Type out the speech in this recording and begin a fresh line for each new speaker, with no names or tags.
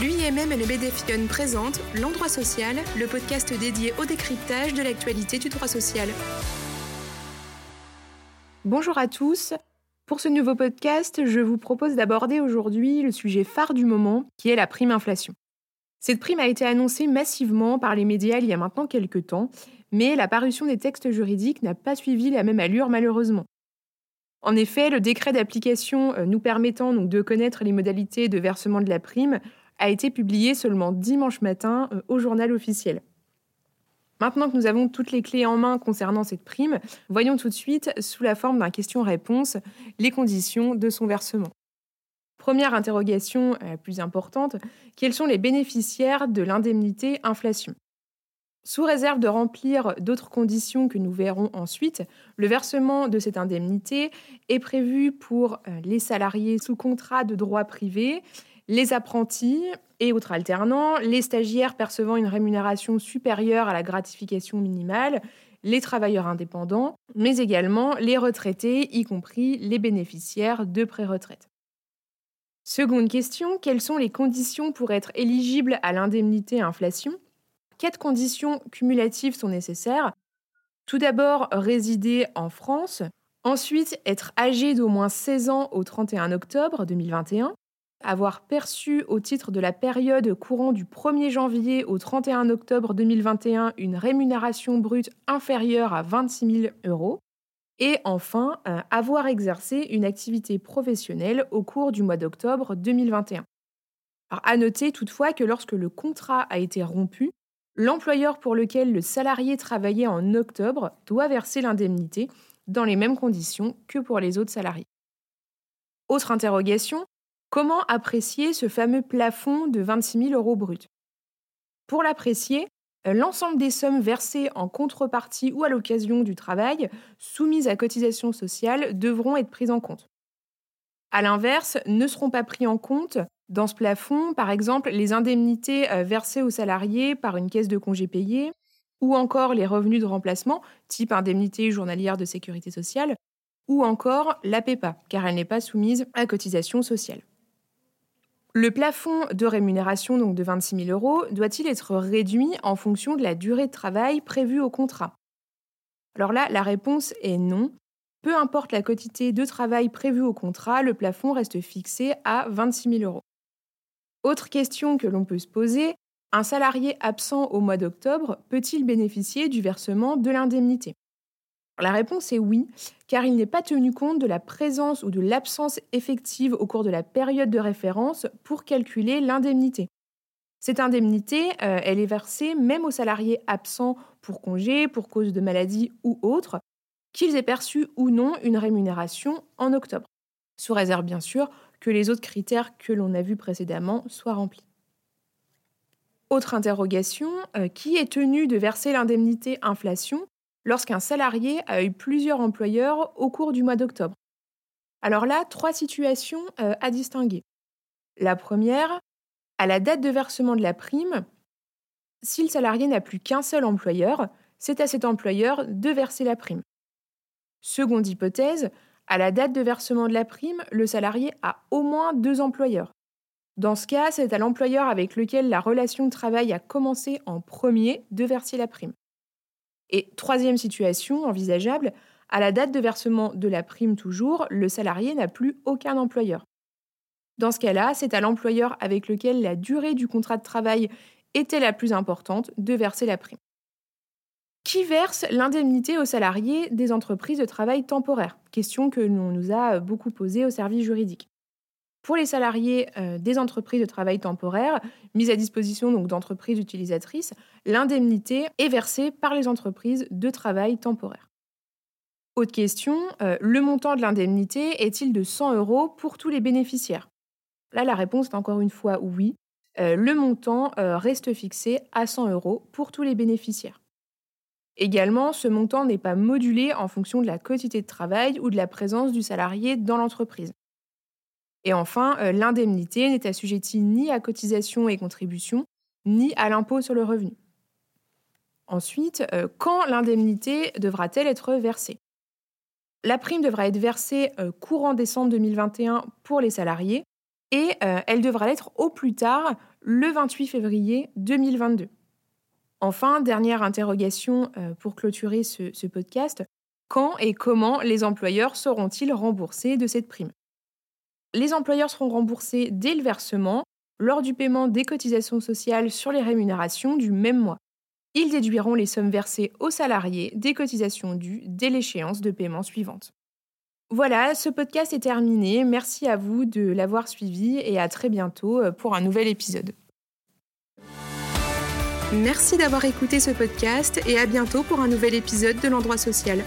L'UIMM et le BDFION présentent L'Endroit Social, le podcast dédié au décryptage de l'actualité du droit social.
Bonjour à tous. Pour ce nouveau podcast, je vous propose d'aborder aujourd'hui le sujet phare du moment, qui est la prime inflation. Cette prime a été annoncée massivement par les médias il y a maintenant quelques temps, mais la parution des textes juridiques n'a pas suivi la même allure malheureusement. En effet, le décret d'application euh, nous permettant de connaître les modalités de versement de la prime a été publié seulement dimanche matin euh, au journal officiel. Maintenant que nous avons toutes les clés en main concernant cette prime, voyons tout de suite, sous la forme d'un question-réponse, les conditions de son versement. Première interrogation la euh, plus importante, quels sont les bénéficiaires de l'indemnité inflation? Sous réserve de remplir d'autres conditions que nous verrons ensuite, le versement de cette indemnité est prévu pour euh, les salariés sous contrat de droit privé, les apprentis et autres alternants, les stagiaires percevant une rémunération supérieure à la gratification minimale, les travailleurs indépendants, mais également les retraités, y compris les bénéficiaires de pré-retraite. Seconde question, quelles sont les conditions pour être éligible à l'indemnité inflation? Quatre conditions cumulatives sont nécessaires. Tout d'abord, résider en France. Ensuite, être âgé d'au moins 16 ans au 31 octobre 2021. Avoir perçu au titre de la période courant du 1er janvier au 31 octobre 2021 une rémunération brute inférieure à 26 000 euros. Et enfin, euh, avoir exercé une activité professionnelle au cours du mois d'octobre 2021. Alors, à noter toutefois que lorsque le contrat a été rompu, l'employeur pour lequel le salarié travaillait en octobre doit verser l'indemnité dans les mêmes conditions que pour les autres salariés. Autre interrogation, comment apprécier ce fameux plafond de 26 000 euros bruts Pour l'apprécier, l'ensemble des sommes versées en contrepartie ou à l'occasion du travail soumises à cotisation sociale devront être prises en compte. A l'inverse, ne seront pas pris en compte dans ce plafond, par exemple, les indemnités euh, versées aux salariés par une caisse de congés payés, ou encore les revenus de remplacement, type indemnité journalière de sécurité sociale, ou encore la PEPA, car elle n'est pas soumise à cotisation sociale. Le plafond de rémunération donc de 26 000 euros doit-il être réduit en fonction de la durée de travail prévue au contrat? Alors là, la réponse est non. Peu importe la quantité de travail prévue au contrat, le plafond reste fixé à 26 000 euros. Autre question que l'on peut se poser, un salarié absent au mois d'octobre peut-il bénéficier du versement de l'indemnité? La réponse est oui, car il n'est pas tenu compte de la présence ou de l'absence effective au cours de la période de référence pour calculer l'indemnité. Cette indemnité, euh, elle est versée même aux salariés absents pour congé, pour cause de maladie ou autre, qu'ils aient perçu ou non une rémunération en octobre, sous réserve bien sûr que les autres critères que l'on a vus précédemment soient remplis. Autre interrogation, euh, qui est tenu de verser l'indemnité inflation lorsqu'un salarié a eu plusieurs employeurs au cours du mois d'octobre Alors là, trois situations euh, à distinguer. La première, à la date de versement de la prime, si le salarié n'a plus qu'un seul employeur, c'est à cet employeur de verser la prime. Seconde hypothèse, à la date de versement de la prime, le salarié a au moins deux employeurs. Dans ce cas, c'est à l'employeur avec lequel la relation de travail a commencé en premier de verser la prime. Et troisième situation envisageable, à la date de versement de la prime toujours, le salarié n'a plus aucun employeur. Dans ce cas-là, c'est à l'employeur avec lequel la durée du contrat de travail était la plus importante de verser la prime. Qui verse l'indemnité aux salariés des entreprises de travail temporaire Question que l'on nous a beaucoup posée au service juridique. Pour les salariés euh, des entreprises de travail temporaire, mises à disposition d'entreprises utilisatrices, l'indemnité est versée par les entreprises de travail temporaire. Autre question, euh, le montant de l'indemnité est-il de 100 euros pour tous les bénéficiaires? Là, la réponse est encore une fois oui. Euh, le montant reste fixé à 100 euros pour tous les bénéficiaires. Également, ce montant n'est pas modulé en fonction de la quantité de travail ou de la présence du salarié dans l'entreprise. Et enfin, euh, l'indemnité n'est assujettie ni à cotisation et contribution, ni à l'impôt sur le revenu. Ensuite, euh, quand l'indemnité devra-t-elle être versée? La prime devra être versée euh, courant décembre 2021 pour les salariés, et elle devra l'être au plus tard le 28 février 2022. Enfin, dernière interrogation pour clôturer ce, podcast, quand et comment les employeurs seront-ils remboursés de cette prime? Les employeurs seront remboursés dès le versement, lors du paiement des cotisations sociales sur les rémunérations du même mois. Ils déduiront les sommes versées aux salariés des cotisations dues dès l'échéance de paiement suivante. Voilà, ce podcast est terminé. Merci à vous de l'avoir suivi et à très bientôt euh, pour un nouvel épisode.
Merci d'avoir écouté ce podcast et à bientôt pour un nouvel épisode de l'endroit social.